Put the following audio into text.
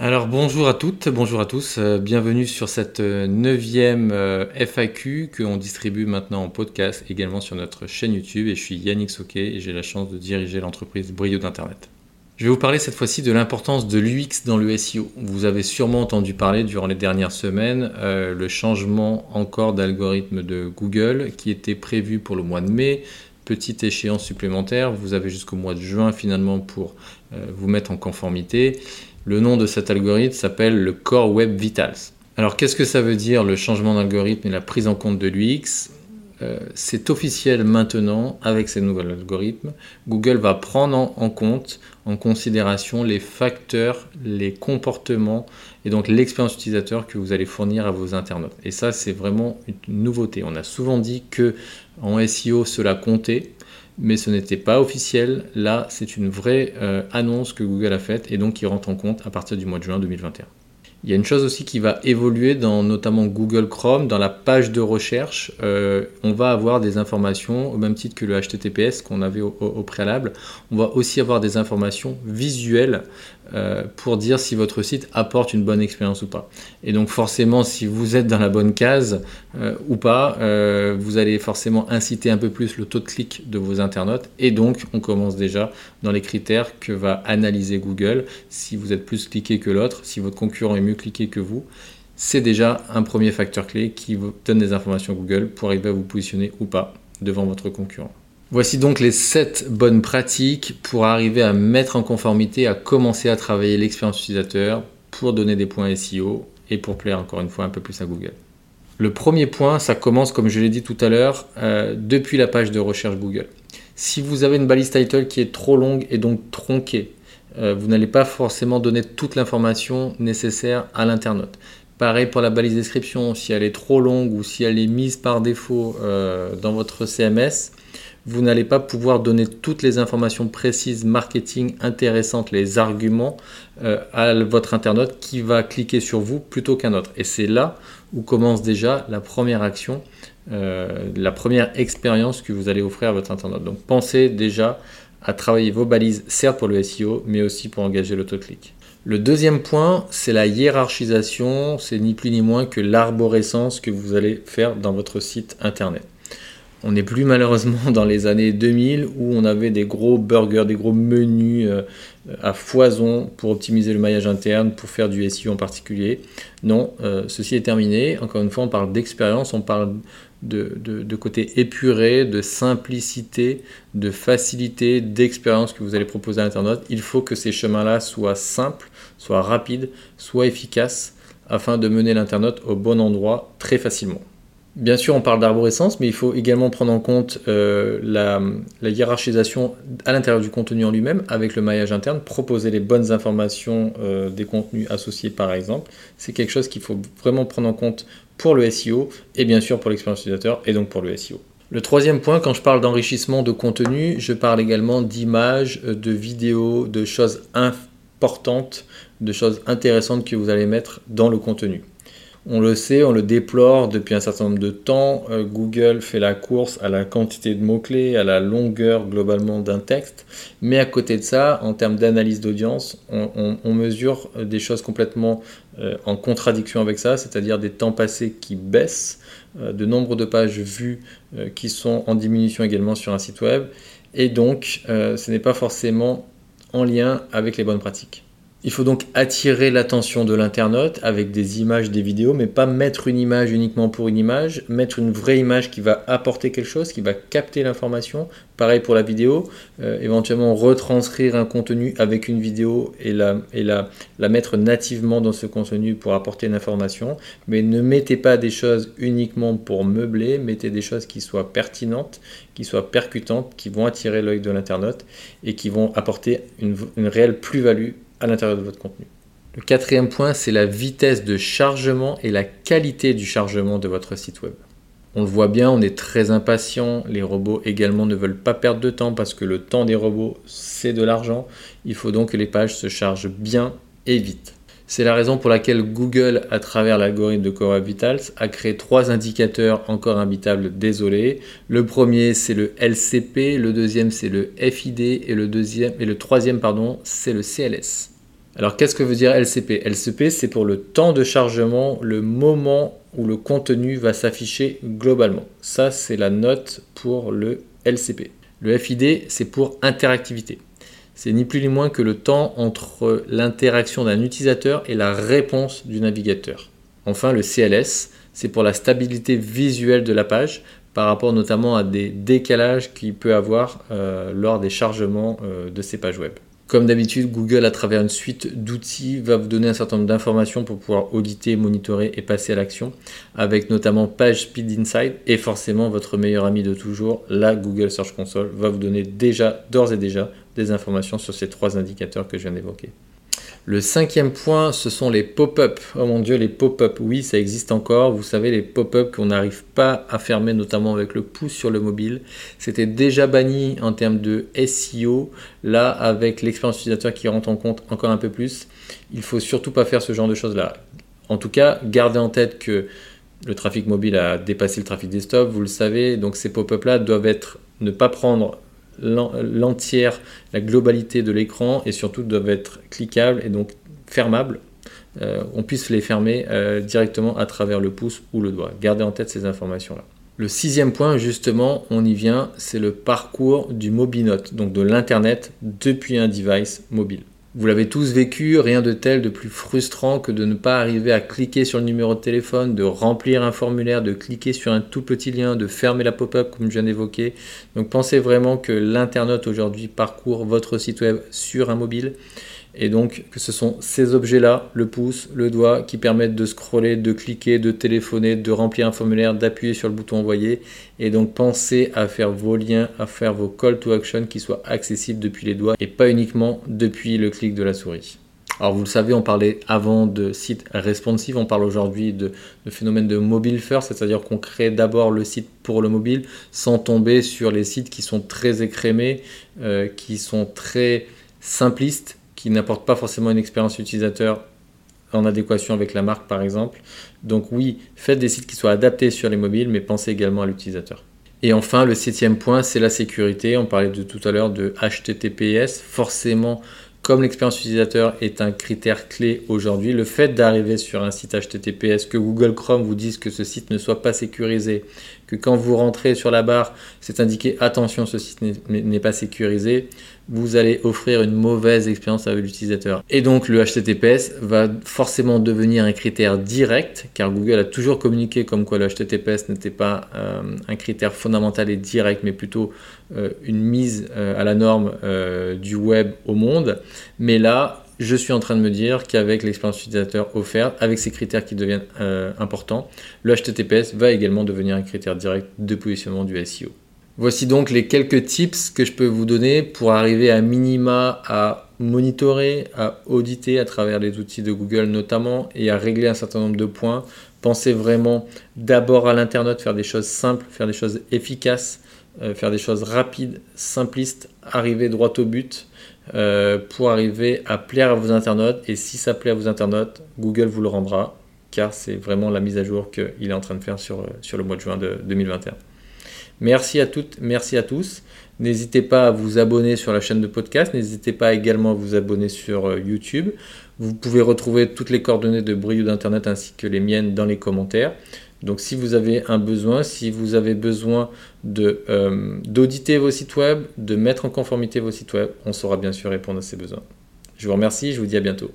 Alors bonjour à toutes, bonjour à tous, euh, bienvenue sur cette euh, neuvième euh, FAQ que on distribue maintenant en podcast, également sur notre chaîne YouTube. Et je suis Yannick Soquet et j'ai la chance de diriger l'entreprise Brio d'Internet. Je vais vous parler cette fois-ci de l'importance de l'UX dans le SEO. Vous avez sûrement entendu parler durant les dernières semaines le changement encore d'algorithme de Google qui était prévu pour le mois de mai. Petite échéance supplémentaire, vous avez jusqu'au mois de juin finalement pour vous mettre en conformité. Le nom de cet algorithme s'appelle le Core Web Vitals. Alors qu'est-ce que ça veut dire le changement d'algorithme et la prise en compte de l'UX euh, C'est officiel maintenant avec ces nouveaux algorithmes. Google va prendre en, compte, en considération les facteurs, les comportements et donc l'expérience utilisateur que vous allez fournir à vos internautes. Et ça, c'est vraiment une nouveauté. On a souvent dit que en SEO, cela comptait mais ce n'était pas officiel. Là, c'est une vraie euh, annonce que Google a faite et donc qui rentre en compte à partir du mois de juin 2021. Il y a une chose aussi qui va évoluer dans notamment Google Chrome, dans la page de recherche, euh, on va avoir des informations au même titre que le HTTPS qu'on avait au, préalable. On va aussi avoir des informations visuelles euh, pour dire si votre site apporte une bonne expérience ou pas. Et donc forcément, si vous êtes dans la bonne case euh, ou pas, vous allez forcément inciter un peu plus le taux de clic de vos internautes. Et donc, on commence déjà dans les critères que va analyser Google. Si vous êtes plus cliqué que l'autre, si votre concurrent est mieux cliqué que vous, c'est déjà un premier facteur clé qui vous donne des informations Google pour arriver à vous positionner ou pas devant votre concurrent. Voici donc les 7 bonnes pratiques pour arriver à mettre en conformité, à commencer à travailler l'expérience utilisateur pour donner des points SEO et pour plaire encore une fois un peu plus à Google. Le premier point, ça commence comme je l'ai dit tout à l'heure, euh, depuis la page de recherche Google. Si vous avez une balise title qui est trop longue et donc tronquée, vous n'allez pas forcément donner toute l'information nécessaire à l'internaute. Pareil pour la balise description, si elle est trop longue ou si elle est mise par défaut euh, dans votre CMS, vous n'allez pas pouvoir donner toutes les informations précises, marketing intéressantes, les arguments euh, à votre internaute qui va cliquer sur vous plutôt qu'un autre. Et c'est là où commence déjà la première action, euh, la première expérience que vous allez offrir à votre internaute. Donc pensez déjà à travailler vos balises, certes pour le SEO, mais aussi pour engager l'autoclic. Le deuxième point, c'est la hiérarchisation, c'est ni plus ni moins que l'arborescence que vous allez faire dans votre site internet. On n'est plus malheureusement dans les années 2000 où on avait des gros burgers, des gros menus euh, à foison pour optimiser le maillage interne, pour faire du SEO en particulier. Non, euh, ceci est terminé. Encore une fois, on parle d'expérience, on parle de, côté épuré, de simplicité, de facilité, d'expérience que vous allez proposer à l'internaute. Il faut que ces chemins-là soient simples, soient rapides, soient efficaces afin de mener l'internaute au bon endroit très facilement. Bien sûr, on parle d'arborescence, mais il faut également prendre en compte euh, la, hiérarchisation à l'intérieur du contenu en lui-même, avec le maillage interne, proposer les bonnes informations euh, des contenus associés par exemple. C'est quelque chose qu'il faut vraiment prendre en compte pour le SEO et bien sûr pour l'expérience utilisateur et donc pour le SEO. Le troisième point, quand je parle d'enrichissement de contenu, je parle également d'images, euh, de vidéos, de choses importantes, de choses intéressantes que vous allez mettre dans le contenu. On le sait, on le déplore depuis un certain nombre de temps. Euh, Google fait la course à la quantité de mots-clés, à la longueur globalement d'un texte. Mais à côté de ça, en termes d'analyse d'audience, on, mesure des choses complètement euh, en contradiction avec ça, c'est-à-dire des temps passés qui baissent, euh, de nombre de pages vues qui sont en diminution également sur un site web. Et donc, ce n'est pas forcément en lien avec les bonnes pratiques. Il faut donc attirer l'attention de l'internaute avec des images, des vidéos, mais pas mettre une image uniquement pour une image, mettre une vraie image qui va apporter quelque chose, qui va capter l'information. Pareil pour la vidéo, euh, éventuellement retranscrire un contenu avec une vidéo et, la, et la, la mettre nativement dans ce contenu pour apporter une information. Mais ne mettez pas des choses uniquement pour meubler, mettez des choses qui soient pertinentes, qui soient percutantes, qui vont attirer l'œil de l'internaute et qui vont apporter une réelle plus-value l'intérieur de votre contenu. Le quatrième point, c'est la vitesse de chargement et la qualité du chargement de votre site web. On le voit bien, on est très impatient. Les robots également ne veulent pas perdre de temps parce que le temps des robots, c'est de l'argent. Il faut donc que les pages se chargent bien et vite. C'est la raison pour laquelle Google, à travers l'algorithme de Core Vitals, a créé trois indicateurs encore imbitables, désolé. Le premier, c'est le LCP, le deuxième, c'est le FID, et le, deuxième, et le troisième, pardon, c'est le CLS. Alors qu'est-ce que veut dire LCP LCP c'est pour le temps de chargement, le moment où le contenu va s'afficher globalement. Ça c'est la note pour le LCP. Le FID c'est pour interactivité. C'est ni plus ni moins que le temps entre l'interaction d'un utilisateur et la réponse du navigateur. Enfin le CLS c'est pour la stabilité visuelle de la page par rapport notamment à des décalages qu'il peut avoir euh, lors des chargements euh, de ces pages web. Comme d'habitude, Google, à travers une suite d'outils, va vous donner un certain nombre d'informations pour pouvoir auditer, monitorer et passer à l'action, avec notamment Page Speed Insight et forcément votre meilleur ami de toujours, la Google Search Console, va vous donner déjà, d'ores et déjà, des informations sur ces trois indicateurs que je viens d'évoquer. Le cinquième point, ce sont les pop-up. Oh mon dieu, les pop-up, oui, ça existe encore. Vous savez, les pop-up qu'on n'arrive pas à fermer, notamment avec le pouce sur le mobile. C'était déjà banni en termes de SEO. Là, avec l'expérience utilisateur qui rentre en compte encore un peu plus, il faut surtout pas faire ce genre de choses-là. En tout cas, gardez en tête que le trafic mobile a dépassé le trafic desktop, vous le savez. Donc ces pop-up-là doivent être ne pas prendre l'entière, la globalité de l'écran et surtout doivent être cliquables et donc fermables. Euh, on puisse les fermer euh, directement à travers le pouce ou le doigt. Gardez en tête ces informations-là. Le sixième point, justement, on y vient, c'est le parcours du MobiNote, donc de l'Internet depuis un device mobile. Vous l'avez tous vécu, rien de tel de plus frustrant que de ne pas arriver à cliquer sur le numéro de téléphone, de remplir un formulaire, de cliquer sur un tout petit lien, de fermer la pop-up comme je viens d'évoquer. Donc pensez vraiment que l'internaute aujourd'hui parcourt votre site web sur un mobile et donc que ce sont ces objets-là, le pouce, le doigt, qui permettent de scroller, de cliquer, de téléphoner, de remplir un formulaire, d'appuyer sur le bouton envoyer. Et donc pensez à faire vos liens, à faire vos call to action qui soient accessibles depuis les doigts et pas uniquement depuis le clic de la souris. Alors vous le savez, on parlait avant de sites responsive, on parle aujourd'hui de, phénomène de mobile first, c'est-à-dire qu'on crée d'abord le site pour le mobile sans tomber sur les sites qui sont très écrémés, euh, qui sont très simplistes qui n'apporte pas forcément une expérience utilisateur en adéquation avec la marque par exemple. Donc oui, faites des sites qui soient adaptés sur les mobiles, mais pensez également à l'utilisateur. Et enfin, le septième point, c'est la sécurité. On parlait de tout à l'heure de HTTPS. Forcément, comme l'expérience utilisateur est un critère clé aujourd'hui, le fait d'arriver sur un site HTTPS, que Google Chrome vous dise que ce site ne soit pas sécurisé, que quand vous rentrez sur la barre, c'est indiqué attention, ce site n'est pas sécurisé, vous allez offrir une mauvaise expérience à l'utilisateur. Et donc le HTTPS va forcément devenir un critère direct, car Google a toujours communiqué comme quoi le HTTPS n'était pas euh, un critère fondamental et direct, mais plutôt euh, une mise euh, à la norme du web au monde. Mais là, je suis en train de me dire qu'avec l'expérience utilisateur offerte, avec ces critères qui deviennent importants, le HTTPS va également devenir un critère direct de positionnement du SEO. Voici donc les quelques tips que je peux vous donner pour arriver à minima à monitorer, à auditer à travers les outils de Google notamment et à régler un certain nombre de points. Pensez vraiment d'abord à l'internaute, faire des choses simples, faire des choses efficaces, euh, faire des choses rapides, simplistes, arriver droit au but euh, pour arriver à plaire à vos internautes. Et si ça plaît à vos internautes, Google vous le rendra car c'est vraiment la mise à jour qu'il est en train de faire sur, sur le mois de juin de 2021. Merci à toutes, merci à tous. N'hésitez pas à vous abonner sur la chaîne de podcast. N'hésitez pas également à vous abonner sur euh, YouTube. Vous pouvez retrouver toutes les coordonnées de Brio d'Internet ainsi que les miennes dans les commentaires. Donc si vous avez un besoin, si vous avez besoin euh, d'auditer vos sites web, de mettre en conformité vos sites web, on saura bien sûr répondre à ces besoins. Je vous remercie, je vous dis à bientôt.